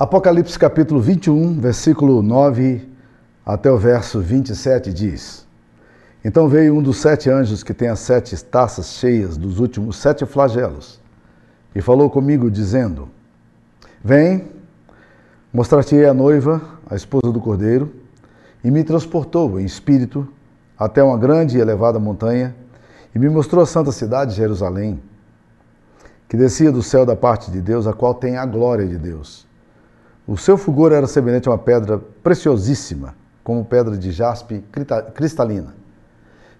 Apocalipse capítulo 21, versículo 9 até o verso 27 diz: Então veio um dos sete anjos que tem as sete taças cheias dos últimos sete flagelos, e falou comigo, dizendo: Vem, mostrar-te-ei a noiva, a esposa do cordeiro, e me transportou em espírito até uma grande e elevada montanha, e me mostrou a santa cidade, Jerusalém, que descia do céu da parte de Deus, a qual tem a glória de Deus. O seu fulgor era semelhante a uma pedra preciosíssima, como pedra de jaspe cristalina.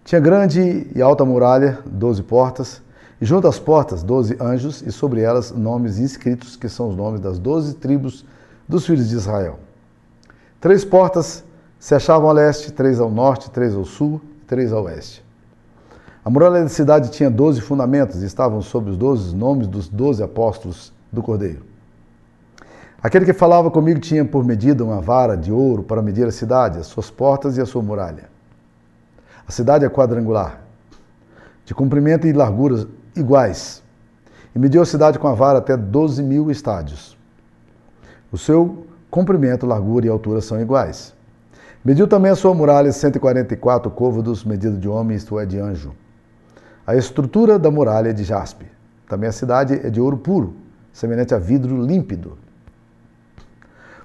Tinha grande e alta muralha, doze portas, e junto às portas, doze anjos, e sobre elas nomes inscritos, que são os nomes das doze tribos dos filhos de Israel. Três portas se achavam a leste, três ao norte, três ao sul e três ao oeste. A muralha da cidade tinha doze fundamentos e estavam sob os doze nomes dos doze apóstolos do Cordeiro. Aquele que falava comigo tinha por medida uma vara de ouro para medir a cidade, as suas portas e a sua muralha. A cidade é quadrangular, de comprimento e larguras iguais, e mediu a cidade com a vara até 12 mil estádios. O seu comprimento, largura e altura são iguais. Mediu também a sua muralha 144 côvados, medido de homem, isto é, de anjo. A estrutura da muralha é de jaspe. Também a cidade é de ouro puro, semelhante a vidro límpido.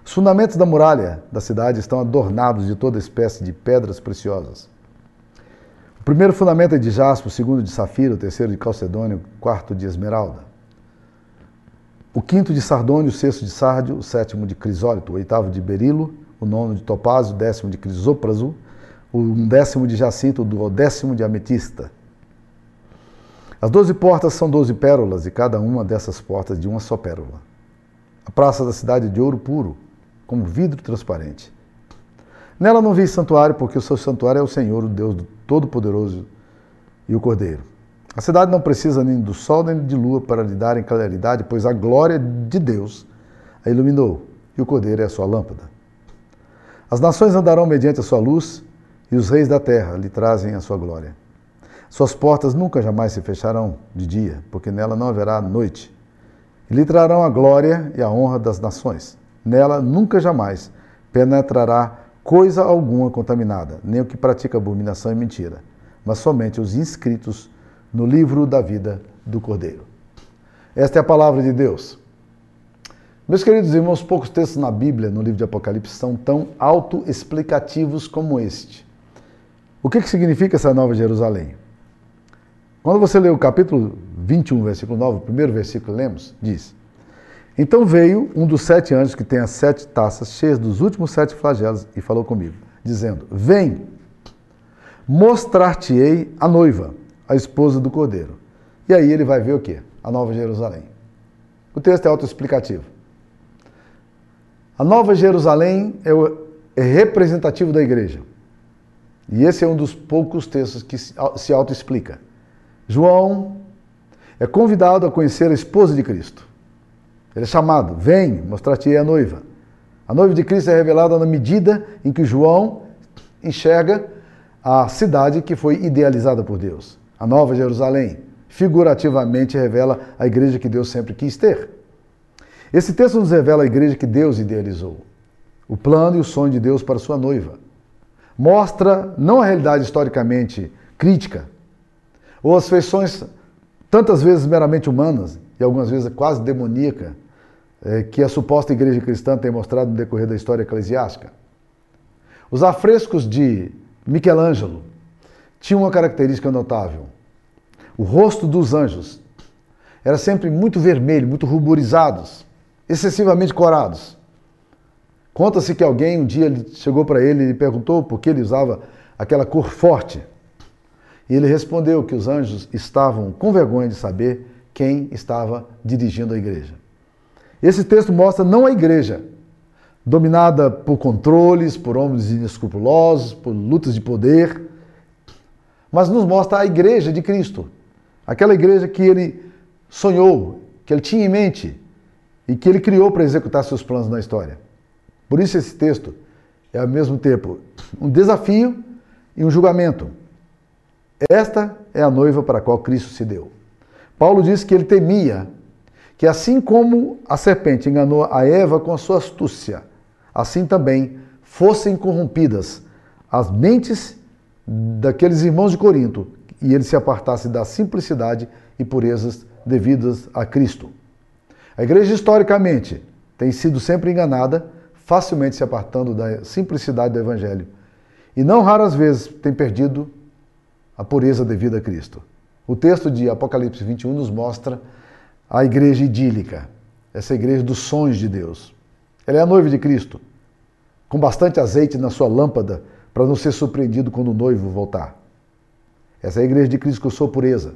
Os fundamentos da muralha da cidade estão adornados de toda espécie de pedras preciosas. O primeiro fundamento é de jaspe, o segundo de safira, o terceiro de calcedônio, o quarto de esmeralda. O quinto de sardônio, o sexto de sárdio, o sétimo de crisólito, o oitavo de berilo, o nono de topázio, o décimo de crisópraso, o décimo de jacinto, o décimo de ametista. As doze portas são doze pérolas, e cada uma dessas portas de uma só pérola. A praça da cidade é de ouro puro, como vidro transparente. Nela não vi santuário, porque o seu santuário é o Senhor, o Deus Todo-Poderoso e o Cordeiro. A cidade não precisa nem do sol nem de lua para lhe darem claridade, pois a glória de Deus a iluminou, e o Cordeiro é a sua lâmpada. As nações andarão mediante a sua luz, e os reis da terra lhe trazem a sua glória. Suas portas nunca jamais se fecharão de dia, porque nela não haverá noite. E lhe trarão a glória e a honra das nações. Nela nunca jamais penetrará coisa alguma contaminada, nem o que pratica abominação e mentira, mas somente os inscritos no livro da vida do Cordeiro. Esta é a palavra de Deus. Meus queridos irmãos, poucos textos na Bíblia, no livro de Apocalipse, são tão autoexplicativos como este. O que, que significa essa nova Jerusalém? Quando você lê o capítulo 21, versículo 9, o primeiro versículo que lemos, diz: então veio um dos sete anjos que tem as sete taças cheias dos últimos sete flagelos e falou comigo, dizendo: Vem, mostrar-te-ei a noiva, a esposa do cordeiro. E aí ele vai ver o que? A Nova Jerusalém. O texto é autoexplicativo. A Nova Jerusalém é, o, é representativo da igreja. E esse é um dos poucos textos que se autoexplica. João é convidado a conhecer a esposa de Cristo. Ele é chamado, vem, mostrar-te a noiva. A noiva de Cristo é revelada na medida em que João enxerga a cidade que foi idealizada por Deus. A Nova Jerusalém, figurativamente, revela a igreja que Deus sempre quis ter. Esse texto nos revela a igreja que Deus idealizou, o plano e o sonho de Deus para sua noiva. Mostra não a realidade historicamente crítica, ou as feições tantas vezes meramente humanas e algumas vezes quase demoníaca que a suposta igreja cristã tem mostrado no decorrer da história eclesiástica. Os afrescos de Michelangelo tinham uma característica notável. O rosto dos anjos era sempre muito vermelho, muito ruborizados, excessivamente corados. Conta-se que alguém um dia chegou para ele e perguntou por que ele usava aquela cor forte. E ele respondeu que os anjos estavam com vergonha de saber quem estava dirigindo a igreja. Esse texto mostra não a igreja, dominada por controles, por homens inescrupulosos, por lutas de poder, mas nos mostra a igreja de Cristo. Aquela igreja que ele sonhou, que ele tinha em mente e que ele criou para executar seus planos na história. Por isso esse texto é ao mesmo tempo um desafio e um julgamento. Esta é a noiva para a qual Cristo se deu. Paulo diz que ele temia que assim como a serpente enganou a Eva com a sua astúcia, assim também fossem corrompidas as mentes daqueles irmãos de Corinto e eles se apartassem da simplicidade e purezas devidas a Cristo. A igreja historicamente tem sido sempre enganada, facilmente se apartando da simplicidade do evangelho. E não raras vezes tem perdido a pureza devida a Cristo. O texto de Apocalipse 21 nos mostra a igreja idílica, essa igreja dos sonhos de Deus. Ela é a noiva de Cristo, com bastante azeite na sua lâmpada para não ser surpreendido quando o noivo voltar. Essa é a igreja de Cristo que eu sou pureza,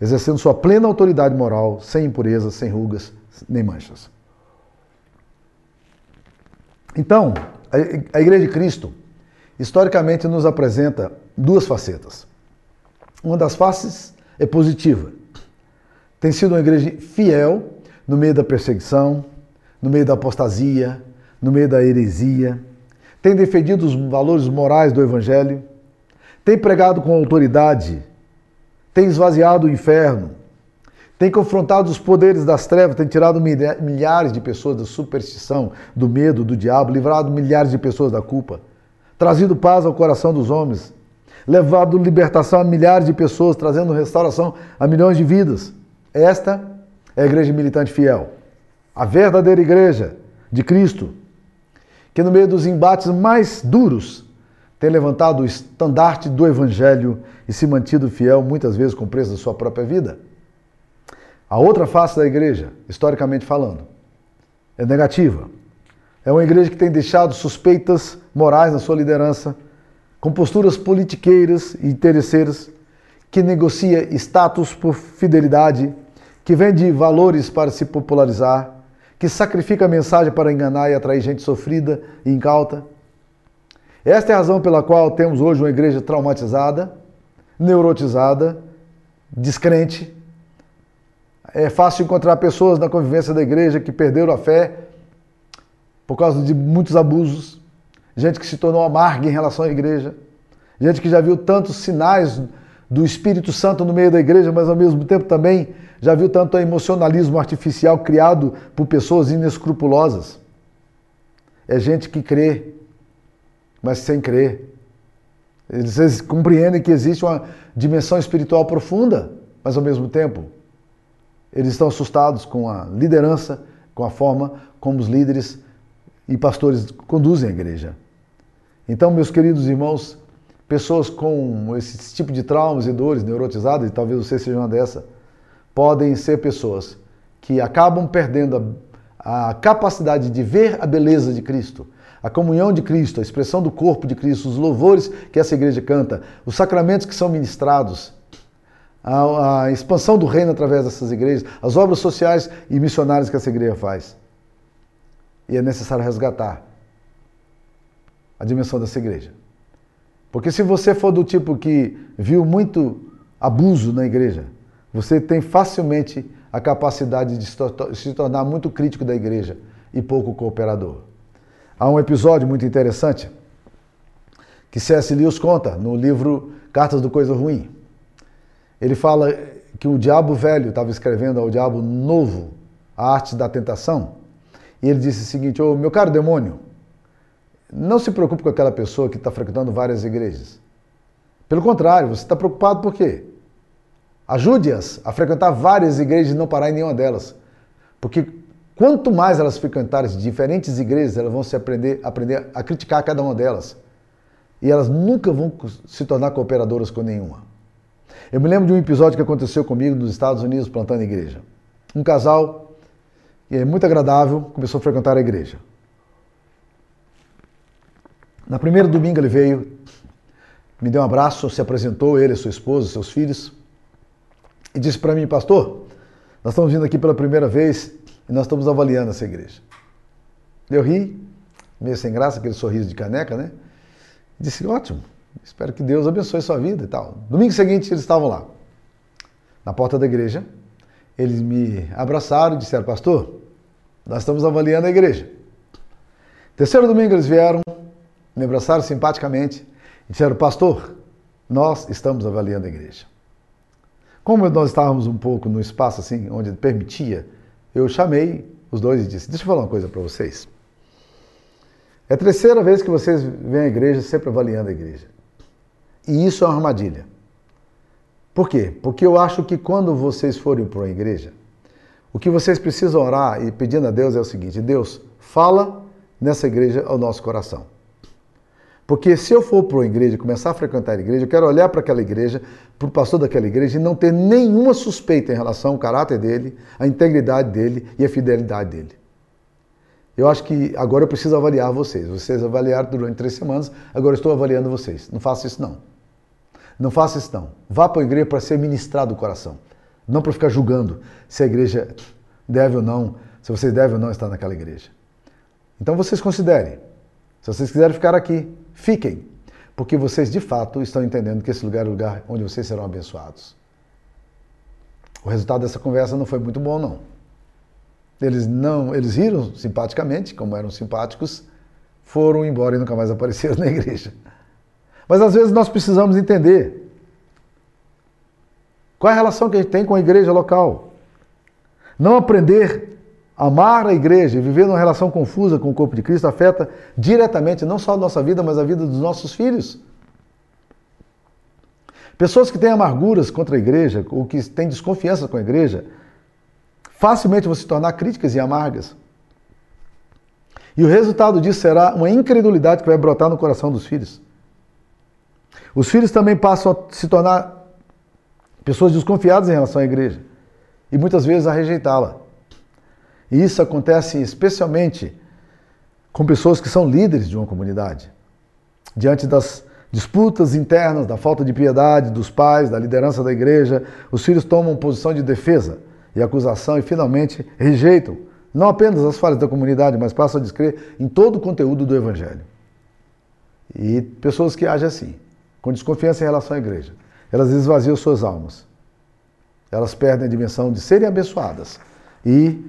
exercendo sua plena autoridade moral, sem impureza, sem rugas, nem manchas. Então, a igreja de Cristo, historicamente, nos apresenta duas facetas. Uma das faces é positiva. Tem sido uma igreja fiel no meio da perseguição, no meio da apostasia, no meio da heresia. Tem defendido os valores morais do Evangelho. Tem pregado com autoridade. Tem esvaziado o inferno. Tem confrontado os poderes das trevas, tem tirado milhares de pessoas da superstição, do medo, do diabo, livrado milhares de pessoas da culpa, trazido paz ao coração dos homens, levado libertação a milhares de pessoas, trazendo restauração a milhões de vidas. Esta é a igreja militante fiel, a verdadeira igreja de Cristo, que no meio dos embates mais duros tem levantado o estandarte do evangelho e se mantido fiel, muitas vezes com preço da sua própria vida. A outra face da igreja, historicamente falando, é negativa. É uma igreja que tem deixado suspeitas morais na sua liderança, com posturas politiqueiras e interesseiras, que negocia status por fidelidade, que vende valores para se popularizar, que sacrifica a mensagem para enganar e atrair gente sofrida e incauta. Esta é a razão pela qual temos hoje uma igreja traumatizada, neurotizada, descrente. É fácil encontrar pessoas na convivência da igreja que perderam a fé por causa de muitos abusos, gente que se tornou amarga em relação à igreja, gente que já viu tantos sinais do Espírito Santo no meio da igreja, mas ao mesmo tempo também já viu tanto emocionalismo artificial criado por pessoas inescrupulosas. É gente que crê, mas sem crer. Eles compreendem que existe uma dimensão espiritual profunda, mas ao mesmo tempo eles estão assustados com a liderança, com a forma como os líderes e pastores conduzem a igreja. Então, meus queridos irmãos, pessoas com esse tipo de traumas e dores neurotizadas, e talvez você seja uma dessa, podem ser pessoas que acabam perdendo a, a, capacidade de ver a beleza de Cristo, a comunhão de Cristo, a expressão do corpo de Cristo, os louvores que essa igreja canta, os sacramentos que são ministrados, a, a expansão do reino através dessas igrejas, as obras sociais e missionárias que essa igreja faz. E é necessário resgatar a dimensão dessa igreja. Porque se você for do tipo que viu muito abuso na igreja, você tem facilmente a capacidade de se tornar muito crítico da igreja e pouco cooperador. Há um episódio muito interessante que C.S. Lewis conta no livro Cartas do Coisa Ruim. Ele fala que o diabo velho estava escrevendo ao diabo novo a arte da tentação e ele disse o seguinte: Ô oh, meu caro demônio, não se preocupe com aquela pessoa que está frequentando várias igrejas. Pelo contrário, você está preocupado por quê? Ajude-as a frequentar várias igrejas e não parar em nenhuma delas. Porque quanto mais elas frequentarem diferentes igrejas, elas vão se aprender, aprender a criticar cada uma delas. E elas nunca vão se tornar cooperadoras com nenhuma. Eu me lembro de um episódio que aconteceu comigo nos Estados Unidos plantando igreja. Um casal é muito agradável, começou a frequentar a igreja. Na primeira domingo ele veio, me deu um abraço, se apresentou, ele, sua esposa, seus filhos, e disse para mim, pastor, nós estamos vindo aqui pela primeira vez e nós estamos avaliando essa igreja. Eu ri, meio sem graça, aquele sorriso de caneca, né? disse, ótimo, espero que Deus abençoe sua vida e tal. Domingo seguinte eles estavam lá, na porta da igreja, eles me abraçaram e disseram, pastor, nós estamos avaliando a igreja. Terceiro domingo eles vieram, me abraçaram simpaticamente e disseram, pastor, nós estamos avaliando a igreja. Como nós estávamos um pouco no espaço assim, onde permitia eu chamei os dois e disse: Deixa eu falar uma coisa para vocês. É a terceira vez que vocês vêm à igreja sempre avaliando a igreja. E isso é uma armadilha. Por quê? Porque eu acho que quando vocês forem para uma igreja, o que vocês precisam orar e pedindo a Deus é o seguinte: Deus, fala nessa igreja ao nosso coração. Porque se eu for para uma igreja, começar a frequentar a igreja, eu quero olhar para aquela igreja, para o pastor daquela igreja e não ter nenhuma suspeita em relação ao caráter dele, à integridade dele e à fidelidade dele. Eu acho que agora eu preciso avaliar vocês. Vocês avaliaram durante três semanas, agora eu estou avaliando vocês. Não faça isso não. Não faça isso não. Vá para a igreja para ser ministrado o coração. Não para ficar julgando se a igreja deve ou não, se vocês devem ou não estar naquela igreja. Então vocês considerem. Se vocês quiserem ficar aqui, fiquem. Porque vocês de fato estão entendendo que esse lugar é o lugar onde vocês serão abençoados. O resultado dessa conversa não foi muito bom, não. Eles não, eles riram simpaticamente, como eram simpáticos, foram embora e nunca mais apareceram na igreja. Mas às vezes nós precisamos entender qual é a relação que a gente tem com a igreja local. Não aprender amar a igreja e viver numa relação confusa com o corpo de Cristo afeta diretamente não só a nossa vida, mas a vida dos nossos filhos. Pessoas que têm amarguras contra a igreja ou que têm desconfiança com a igreja, facilmente vão se tornar críticas e amargas. E o resultado disso será uma incredulidade que vai brotar no coração dos filhos. Os filhos também passam a se tornar pessoas desconfiadas em relação à igreja e muitas vezes a rejeitá-la. E isso acontece especialmente com pessoas que são líderes de uma comunidade. Diante das disputas internas, da falta de piedade dos pais, da liderança da igreja, os filhos tomam posição de defesa e acusação e finalmente rejeitam não apenas as falhas da comunidade, mas passam a descrer em todo o conteúdo do evangelho. E pessoas que agem assim com desconfiança em relação à igreja. Elas esvaziam suas almas. Elas perdem a dimensão de serem abençoadas. E,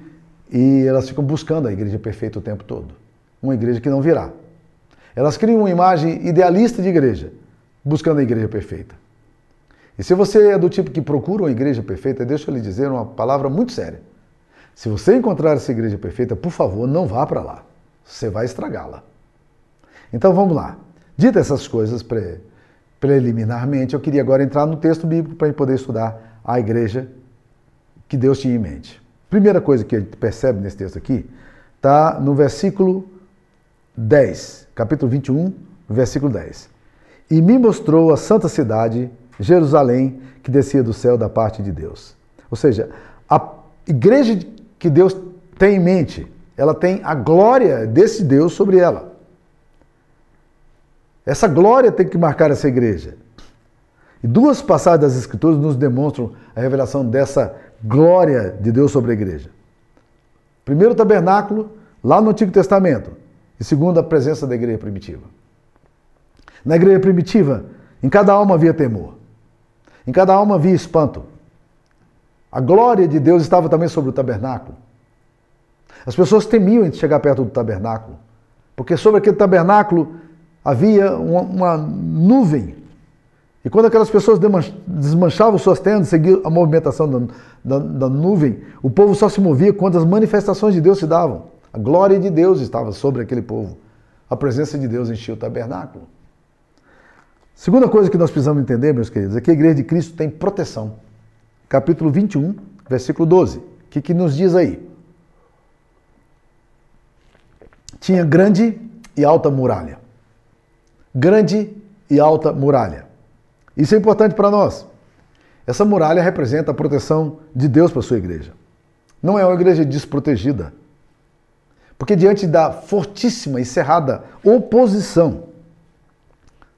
e elas ficam buscando a igreja perfeita o tempo todo. Uma igreja que não virá. Elas criam uma imagem idealista de igreja, buscando a igreja perfeita. E se você é do tipo que procura uma igreja perfeita, deixa eu lhe dizer uma palavra muito séria. Se você encontrar essa igreja perfeita, por favor, não vá para lá. Você vai estragá-la. Então vamos lá. Dita essas coisas preliminarmente, eu queria agora entrar no texto bíblico para poder estudar a igreja que Deus tinha em mente. Primeira coisa que a gente percebe nesse texto aqui está no versículo 10, capítulo 21, versículo 10. E me mostrou a santa cidade, Jerusalém, que descia do céu da parte de Deus. Ou seja, a igreja que Deus tem em mente, ela tem a glória desse Deus sobre ela. Essa glória tem que marcar essa igreja. E duas passagens das Escrituras nos demonstram a revelação dessa glória de Deus sobre a igreja. Primeiro, o tabernáculo, lá no Antigo Testamento. E segundo, a presença da igreja primitiva. Na igreja primitiva, em cada alma havia temor. Em cada alma havia espanto. A glória de Deus estava também sobre o tabernáculo. As pessoas temiam chegar perto do tabernáculo, porque sobre aquele tabernáculo havia uma, uma nuvem. E quando aquelas pessoas desmanchavam suas tendas, seguiam a movimentação da, da, da, nuvem, o povo só se movia quando as manifestações de Deus se davam. A glória de Deus estava sobre aquele povo. A presença de Deus enchia o tabernáculo. Segunda coisa que nós precisamos entender, meus queridos, é que a igreja de Cristo tem proteção. Capítulo 21, versículo 12. O que, que nos diz aí? Tinha grande e alta muralha grande e alta muralha. Isso é importante para nós. Essa muralha representa a proteção de Deus para sua igreja. Não é uma igreja desprotegida. Porque diante da fortíssima e cerrada oposição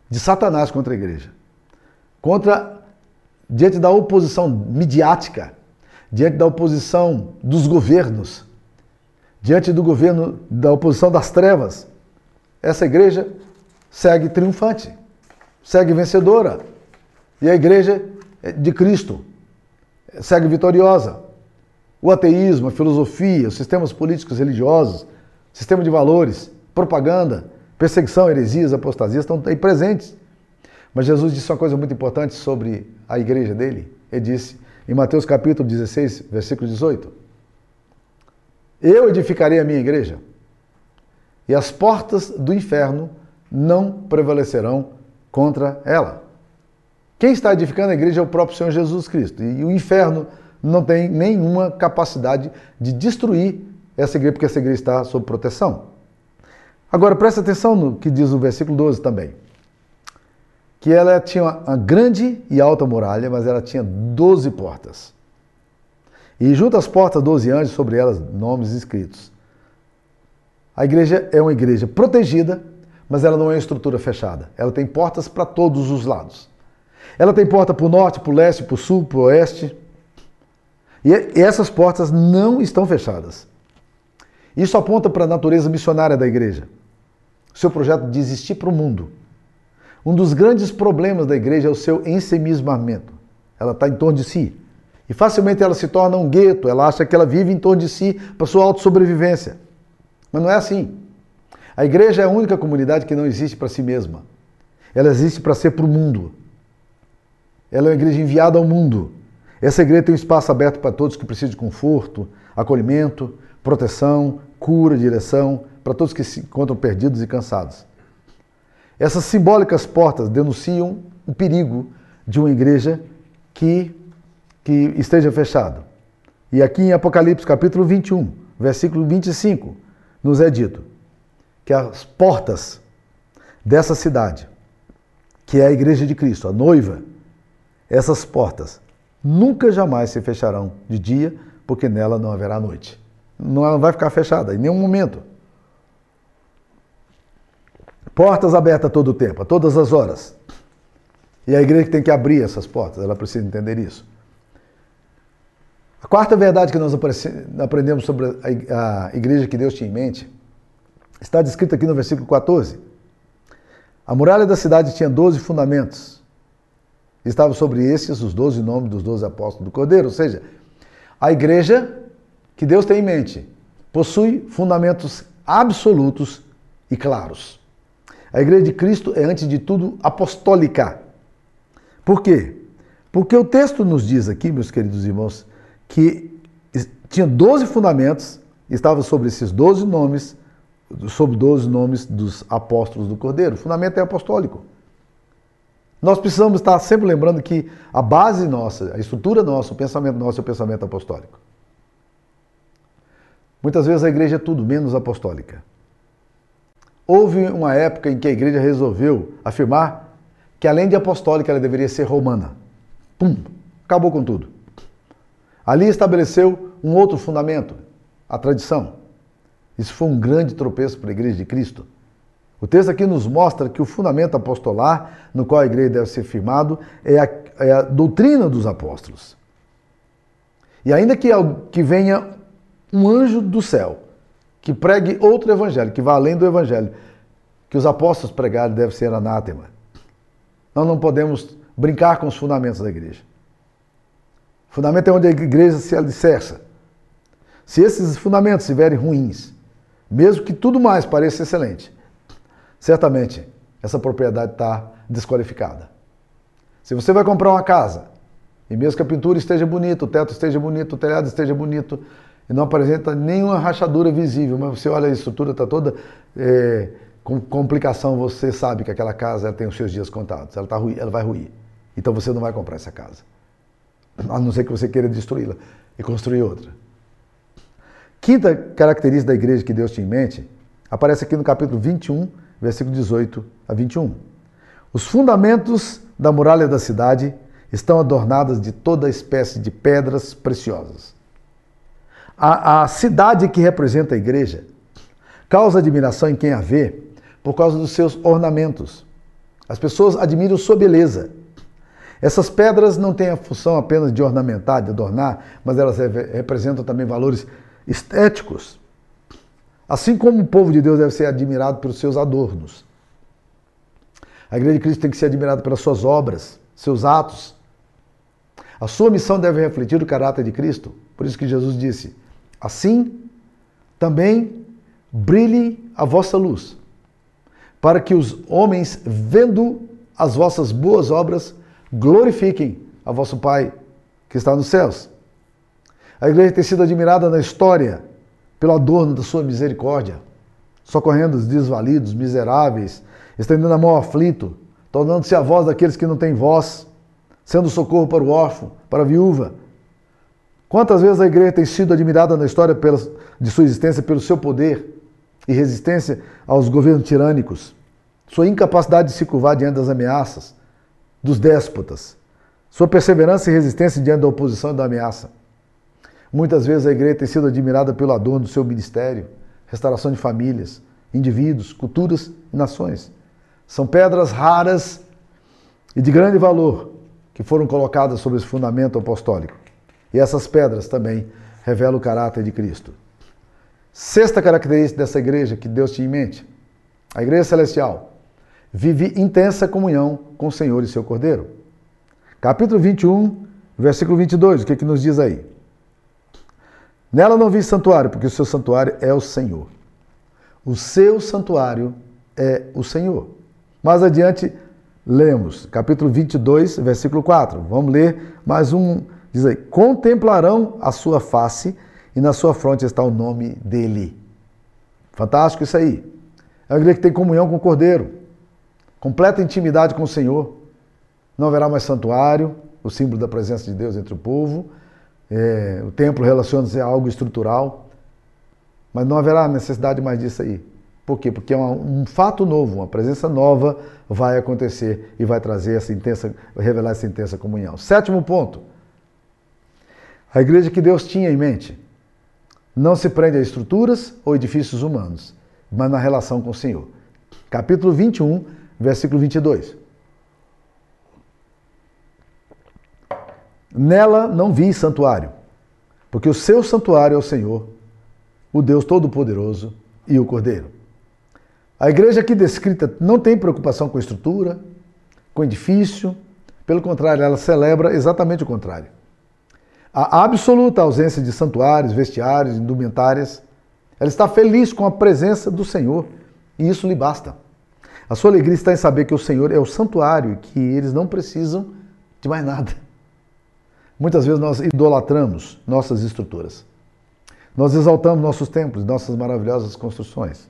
de Satanás contra a igreja, contra diante da oposição midiática, diante da oposição dos governos, diante do governo da oposição das trevas, essa igreja segue triunfante, segue vencedora. E a igreja de Cristo segue vitoriosa. O ateísmo, a filosofia, os sistemas políticos religiosos, sistema de valores, propaganda, perseguição, heresias, apostasias estão aí presentes. Mas Jesus disse uma coisa muito importante sobre a igreja dele. Ele disse em Mateus capítulo 16, versículo 18: Eu edificarei a minha igreja, e as portas do inferno não prevalecerão contra ela. Quem está edificando a igreja é o próprio Senhor Jesus Cristo. E o inferno não tem nenhuma capacidade de destruir essa igreja, porque essa igreja está sob proteção. Agora, presta atenção no que diz o versículo 12 também. Que ela tinha uma grande e alta muralha, mas ela tinha 12 portas. E junto às portas, 12 anjos, sobre elas nomes escritos. A igreja é uma igreja protegida, mas ela não é uma estrutura fechada. Ela tem portas para todos os lados. Ela tem porta para o norte, para o leste, para o sul, para o oeste. E essas portas não estão fechadas. Isso aponta para a natureza missionária da igreja. Seu projeto de existir para o mundo. Um dos grandes problemas da igreja é o seu ensemismamento. Ela está em torno de si. E facilmente ela se torna um gueto, ela acha que ela vive em torno de si para sua autossobrevivência. Mas não é assim. A igreja é a única comunidade que não existe para si mesma. Ela existe para ser para o mundo. Ela é uma igreja enviada ao mundo. Essa igreja tem um espaço aberto para todos que precisam de conforto, acolhimento, proteção, cura, direção, para todos que se encontram perdidos e cansados. Essas simbólicas portas denunciam o perigo de uma igreja que, que esteja fechada. E aqui em Apocalipse, capítulo 21, versículo 25, nos é dito que as portas dessa cidade, que é a igreja de Cristo, a noiva, essas portas nunca jamais se fecharão de dia, porque nela não haverá noite. Não, ela não vai ficar fechada em nenhum momento. Portas abertas todo o tempo, a todas as horas. E a igreja tem que abrir essas portas, ela precisa entender isso. A quarta verdade que nós aprendemos sobre a igreja que Deus tinha em mente está descrita aqui no versículo 14. A muralha da cidade tinha 12 fundamentos. Estavam sobre esses os 12 nomes dos 12 apóstolos do Cordeiro. Ou seja, a igreja que Deus tem em mente possui fundamentos absolutos e claros. A igreja de Cristo é, antes de tudo, apostólica. Por quê? Porque o texto nos diz aqui, meus queridos irmãos, que tinha 12 fundamentos, estava sobre esses 12 nomes, sobre 12 nomes dos apóstolos do Cordeiro. O fundamento é apostólico. Nós precisamos estar sempre lembrando que a base nossa, a estrutura nossa, o pensamento nosso é o pensamento apostólico. Muitas vezes a igreja é tudo menos apostólica. Houve uma época em que a igreja resolveu afirmar que além de apostólica ela deveria ser romana. Pum, acabou com tudo. Ali estabeleceu um outro fundamento, a tradição. Isso foi um grande tropeço para a Igreja de Cristo. O texto aqui nos mostra que o fundamento apostolar no qual a igreja deve ser firmado é a, é a doutrina dos apóstolos. E ainda que, que venha um anjo do céu que pregue outro evangelho, que vá além do evangelho que os apóstolos pregaram, deve ser anátema. Nós não podemos brincar com os fundamentos da igreja. O fundamento é onde a igreja se alicerça. Se esses fundamentos estiverem ruins, mesmo que tudo mais pareça excelente, certamente essa propriedade está desqualificada. Se você vai comprar uma casa, e mesmo que a pintura esteja bonita, o teto esteja bonito, o telhado esteja bonito, e não apresenta nenhuma rachadura visível, mas você olha a estrutura, está toda é, com complicação, você sabe que aquela casa tem os seus dias contados, ela, tá ela vai ruir. Então você não vai comprar essa casa a não ser que você queira destruí-la e construir outra. Quinta característica da igreja que Deus tinha em mente aparece aqui no capítulo 21, versículo 18 a 21. Os fundamentos da muralha da cidade estão adornados de toda espécie de pedras preciosas. A, a cidade que representa a igreja causa admiração em quem a vê por causa dos seus ornamentos. As pessoas admiram sua beleza essas pedras não têm a função apenas de ornamentar, de adornar, mas elas representam também valores estéticos. Assim como o povo de Deus deve ser admirado pelos seus adornos. A Igreja de Cristo tem que ser admirada pelas suas obras, seus atos. A sua missão deve refletir o caráter de Cristo. Por isso que Jesus disse: Assim também brilhe a vossa luz, para que os homens, vendo as vossas boas obras, glorifiquem a vosso Pai que está nos céus. A igreja tem sido admirada na história pelo adorno da sua misericórdia, socorrendo os desvalidos, miseráveis, estendendo a mão ao aflito, tornando-se a voz daqueles que não têm voz, sendo socorro para o órfão, para a viúva. Quantas vezes a igreja tem sido admirada na história de sua existência pelo seu poder e resistência aos governos tirânicos, sua incapacidade de se curvar diante das ameaças dos déspotas, sua perseverança e resistência diante da oposição e da ameaça. Muitas vezes a igreja tem sido admirada pelo adorno do seu ministério, restauração de famílias, indivíduos, culturas e nações. São pedras raras e de grande valor que foram colocadas sobre esse fundamento apostólico. E essas pedras também revelam o caráter de Cristo. Sexta característica dessa igreja que Deus tinha em mente: a igreja celestial vive intensa comunhão com o Senhor e seu Cordeiro. Capítulo 21, versículo 22, o que, que nos diz aí? Nela não vi santuário, porque o seu santuário é o Senhor. O seu santuário é o Senhor. Mais adiante, lemos, capítulo 22, versículo 4. Vamos ler mais um. Diz aí: Contemplarão a sua face e na sua fronte está o nome dele. Fantástico isso aí. É uma igreja que tem comunhão com o Cordeiro, completa intimidade com o Senhor. Não haverá mais santuário, o símbolo da presença de Deus entre o povo. É, o templo relaciona-se a algo estrutural, mas não haverá necessidade mais disso aí. Por quê? Porque é um, fato novo, uma presença nova vai acontecer e vai trazer essa intensa, revelar essa intensa comunhão. Sétimo ponto. A igreja que Deus tinha em mente não se prende a estruturas ou edifícios humanos, mas na relação com o Senhor. Capítulo 21, versículo 22. Nela não vi santuário, porque o seu santuário é o Senhor, o Deus Todo-Poderoso e o Cordeiro. A igreja aqui descrita não tem preocupação com estrutura, com edifício, pelo contrário, ela celebra exatamente o contrário. A absoluta ausência de santuários, vestiários, indumentárias. Ela está feliz com a presença do Senhor e isso lhe basta. A sua alegria está em saber que o Senhor é o santuário e que eles não precisam de mais nada. Muitas vezes nós idolatramos nossas estruturas. Nós exaltamos nossos templos, nossas maravilhosas construções.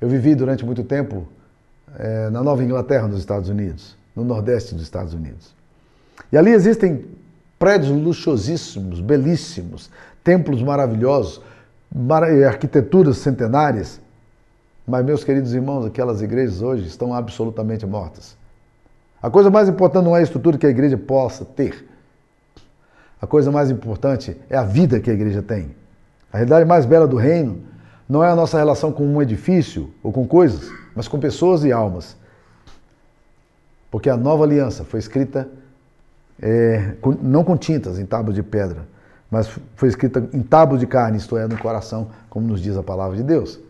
Eu vivi durante muito tempo é, na Nova Inglaterra, nos Estados Unidos, no Nordeste dos Estados Unidos. E ali existem prédios luxuosíssimos, belíssimos, templos maravilhosos, mar arquiteturas centenárias. Mas, meus queridos irmãos, aquelas igrejas hoje estão absolutamente mortas. A coisa mais importante não é a estrutura que a igreja possa ter, a coisa mais importante é a vida que a igreja tem. A realidade mais bela do reino não é a nossa relação com um edifício ou com coisas, mas com pessoas e almas. Porque a nova aliança foi escrita é, não com tintas em tábuas de pedra, mas foi escrita em tábuas de carne, isto é, no coração, como nos diz a palavra de Deus.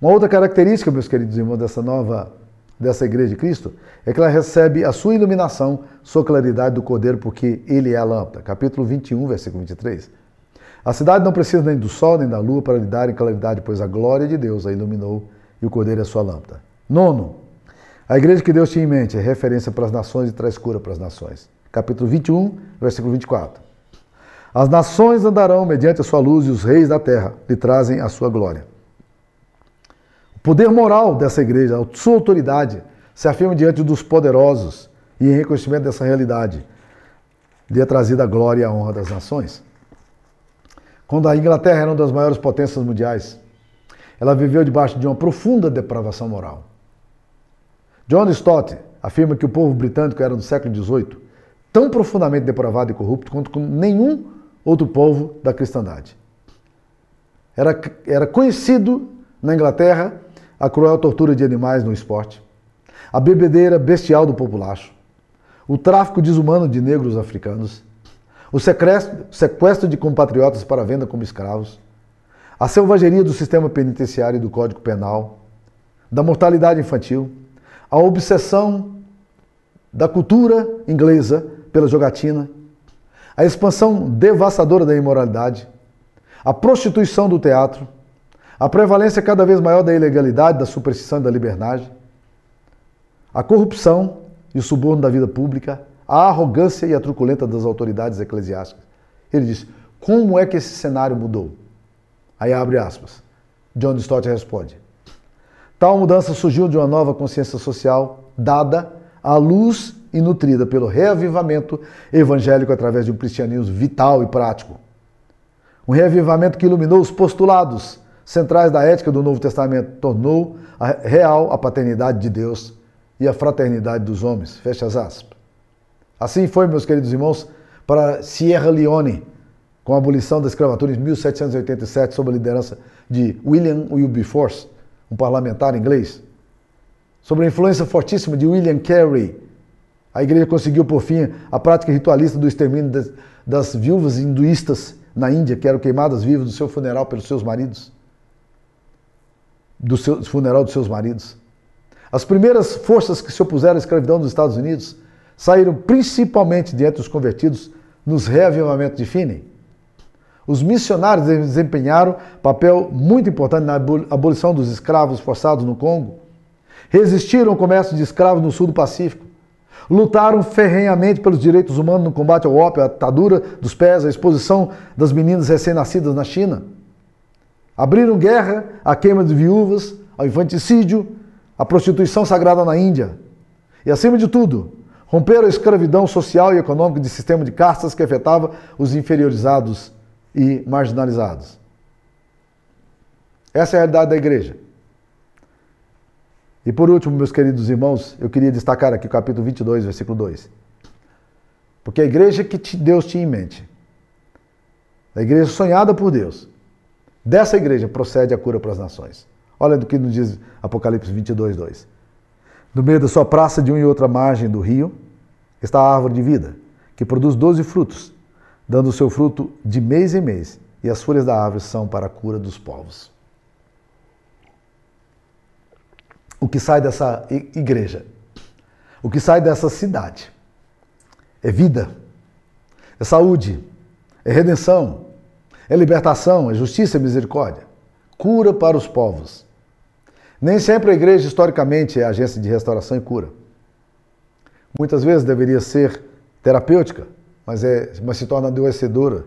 Uma outra característica, meus queridos irmãos, dessa nova dessa igreja de Cristo é que ela recebe a sua iluminação, sua claridade do Cordeiro, porque ele é a lâmpada. Capítulo 21, versículo 23. A cidade não precisa nem do sol nem da lua para lhe darem claridade, pois a glória de Deus a iluminou e o Cordeiro é a sua lâmpada. Nono, a igreja que Deus tinha em mente é referência para as nações e traz cura para as nações. Capítulo 21, versículo 24. As nações andarão mediante a sua luz e os reis da terra lhe trazem a sua glória. Poder moral dessa igreja, a sua autoridade, se afirma diante dos poderosos e em reconhecimento dessa realidade, lhe é trazida a glória e a honra das nações. Quando a Inglaterra era uma das maiores potências mundiais, ela viveu debaixo de uma profunda depravação moral. John Stott afirma que o povo britânico era do século XVIII tão profundamente depravado e corrupto quanto nenhum outro povo da cristandade. Era, era conhecido na Inglaterra a cruel tortura de animais no esporte, a bebedeira bestial do populacho, o tráfico desumano de negros africanos, o sequestro de compatriotas para venda como escravos, a selvageria do sistema penitenciário e do Código Penal, da mortalidade infantil, a obsessão da cultura inglesa pela jogatina, a expansão devastadora da imoralidade, a prostituição do teatro, a prevalência cada vez maior da ilegalidade, da superstição e da liberdade, a corrupção e o suborno da vida pública, a arrogância e a truculenta das autoridades eclesiásticas. Ele diz: como é que esse cenário mudou? Aí abre aspas. John Stott responde. Tal mudança surgiu de uma nova consciência social dada à luz e nutrida pelo reavivamento evangélico através de um cristianismo vital e prático. Um reavivamento que iluminou os postulados centrais da ética do Novo Testamento, tornou real a paternidade de Deus e a fraternidade dos homens. Fecha as aspas. Assim foi, meus queridos irmãos, para Sierra Leone, com a abolição da escravatura em 1787, sob a liderança de William Wilberforce, um parlamentar inglês. Sob a influência fortíssima de William Carey, a igreja conseguiu, por fim, a prática ritualista do extermínio das, das viúvas hinduístas na Índia, que eram queimadas vivas do seu funeral pelos seus maridos. Do seu, funeral dos seus maridos. As primeiras forças que se opuseram à escravidão dos Estados Unidos saíram principalmente de entre os convertidos nos reavivamentos de Finney. Os missionários desempenharam papel muito importante na abolição dos escravos forçados no Congo, resistiram ao comércio de escravos no sul do Pacífico, lutaram ferrenhamente pelos direitos humanos no combate ao ópio, à atadura dos pés, à exposição das meninas recém-nascidas na China. Abriram guerra à queima de viúvas, ao infanticídio, à prostituição sagrada na Índia. E, acima de tudo, romperam a escravidão social e econômica de sistema de castas que afetava os inferiorizados e marginalizados. Essa é a realidade da igreja. E por último, meus queridos irmãos, eu queria destacar aqui o capítulo 22, versículo 2. Porque a igreja que Deus tinha em mente, a igreja sonhada por Deus, dessa igreja procede a cura para as nações. Olha do que nos diz Apocalipse 22, 2. No meio da sua praça, de uma e outra margem do rio, está a árvore de vida, que produz doze frutos, dando o seu fruto de mês em mês, e as folhas da árvore são para a cura dos povos. o que sai dessa igreja, o que sai dessa cidade. É vida, é saúde, é redenção, é libertação, é justiça e misericórdia, cura para os povos. Nem sempre a igreja, historicamente, é agência de restauração e cura. Muitas vezes deveria ser terapêutica, mas, é, mas se torna adoecedora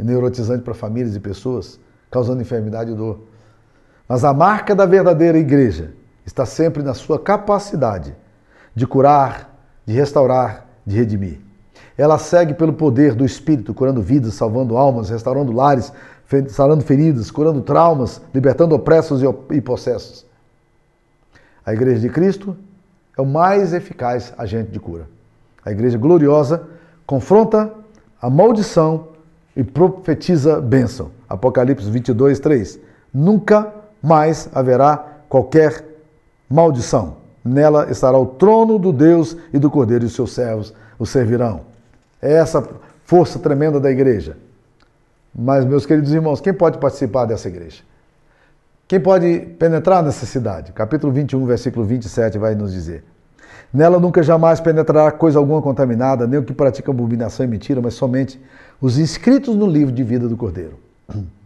e neurotizante para famílias e pessoas, causando enfermidade e dor. Mas a marca da verdadeira igreja está sempre na sua capacidade de curar, de restaurar, de redimir. Ela segue pelo poder do Espírito, curando vidas, salvando almas, restaurando lares, sarando feridas, curando traumas, libertando opressos e possessos. A Igreja de Cristo é o mais eficaz agente de cura. A Igreja gloriosa confronta a maldição e profetiza bênção. Apocalipse 22, 3. Nunca mais haverá qualquer maldição. Nela estará o trono do Deus e do Cordeiro, e os seus servos o servirão. É essa força tremenda da igreja. Mas, meus queridos irmãos, quem pode participar dessa igreja? Quem pode penetrar nessa cidade? Capítulo 21, versículo 27 vai nos dizer. Nela nunca jamais penetrará coisa alguma contaminada, nem o que pratica abominação e mentira, mas somente os inscritos no livro de vida do Cordeiro.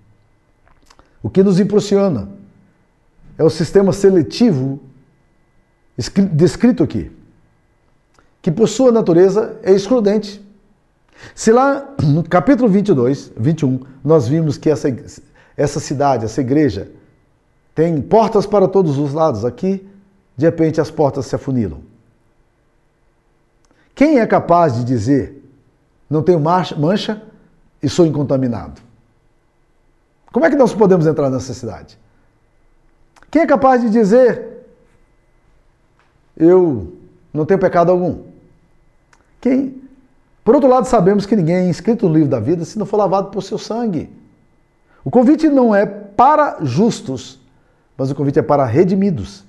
O que nos impressiona é o sistema seletivo descrito aqui, que por sua natureza é excludente. Se lá no capítulo 22, 21, nós vimos que essa, essa cidade, essa igreja, tem portas para todos os lados, aqui, de repente, as portas se afunilam. Quem é capaz de dizer, não tenho mancha e sou incontaminado? Como é que nós podemos entrar nessa cidade? Quem é capaz de dizer, eu não tenho pecado algum. Quem? Por outro lado, sabemos que ninguém é inscrito no livro da vida se não for lavado por seu sangue. O convite não é para justos, mas o convite é para redimidos.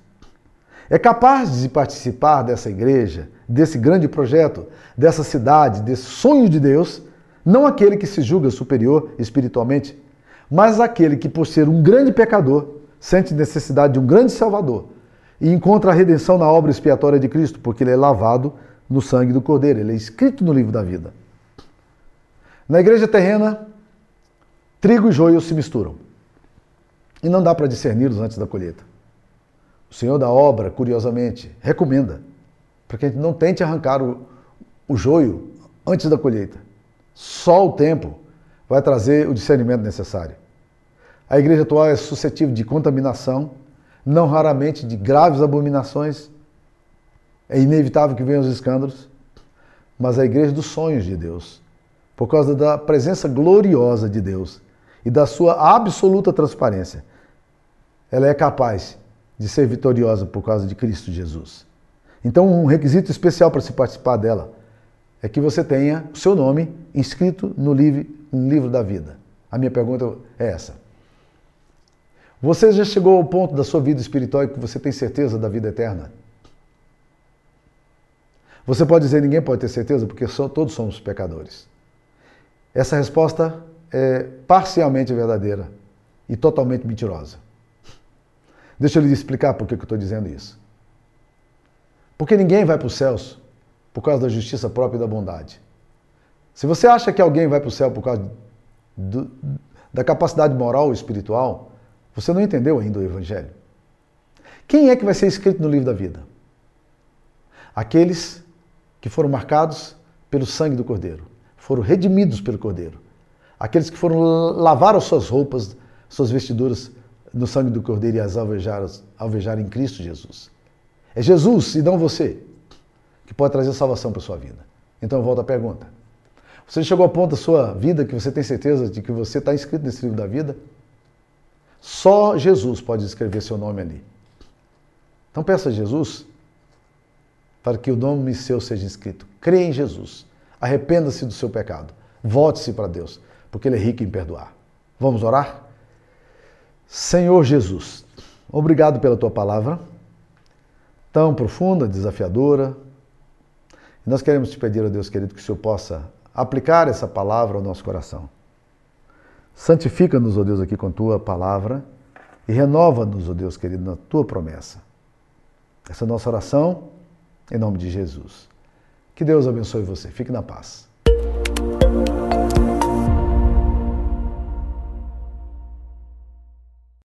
É capaz de participar dessa igreja, desse grande projeto, dessa cidade, desse sonho de Deus, não aquele que se julga superior espiritualmente, mas aquele que, por ser um grande pecador, sente necessidade de um grande Salvador e encontra a redenção na obra expiatória de Cristo, porque ele é lavado no sangue do Cordeiro, ele é escrito no livro da vida. Na igreja terrena, trigo e joio se misturam. E não dá para discerni-los antes da colheita. O Senhor da obra, curiosamente, recomenda para que a gente não tente arrancar o, o joio antes da colheita. Só o tempo vai trazer o discernimento necessário. A igreja atual é suscetível de contaminação, não raramente de graves abominações. É inevitável que venham os escândalos, mas a igreja dos sonhos de Deus, por causa da presença gloriosa de Deus e da sua absoluta transparência, ela é capaz de ser vitoriosa por causa de Cristo Jesus. Então, um requisito especial para se participar dela é que você tenha o seu nome inscrito no livro, da vida. A minha pergunta é essa. Você já chegou ao ponto da sua vida espiritual que você tem certeza da vida eterna? Você pode dizer ninguém pode ter certeza porque todos somos pecadores. Essa resposta é parcialmente verdadeira e totalmente mentirosa. Deixa eu lhe explicar por que eu estou dizendo isso. Porque ninguém vai para os céus por causa da justiça própria e da bondade. Se você acha que alguém vai para o céu por causa do, da capacidade moral ou espiritual, você não entendeu ainda o Evangelho. Quem é que vai ser escrito no livro da vida? Aqueles que foram marcados pelo sangue do Cordeiro, foram redimidos pelo Cordeiro. Aqueles que foram lavar as suas roupas, suas vestiduras no sangue do Cordeiro e as alvejaram, alvejaram em Cristo Jesus. É Jesus e não você que pode trazer salvação para a sua vida. Então volto à pergunta. Você chegou ao ponto da sua vida que você tem certeza de que você está inscrito nesse livro da vida? Só Jesus pode escrever seu nome ali. Então peça a Jesus para que o nome seu seja escrito. Creia em Jesus. Arrependa-se do seu pecado. Volte-se para Deus, porque Ele é rico em perdoar. Vamos orar? Senhor Jesus, obrigado pela tua palavra, tão profunda, desafiadora. nós queremos te pedir, ó Deus querido, que o Senhor possa aplicar essa palavra ao nosso coração. Santifica-nos, ó Deus, aqui com tua palavra e renova-nos, ó Deus querido, na tua promessa. Essa é nossa oração, em nome de Jesus. Que Deus abençoe você. Fique na paz.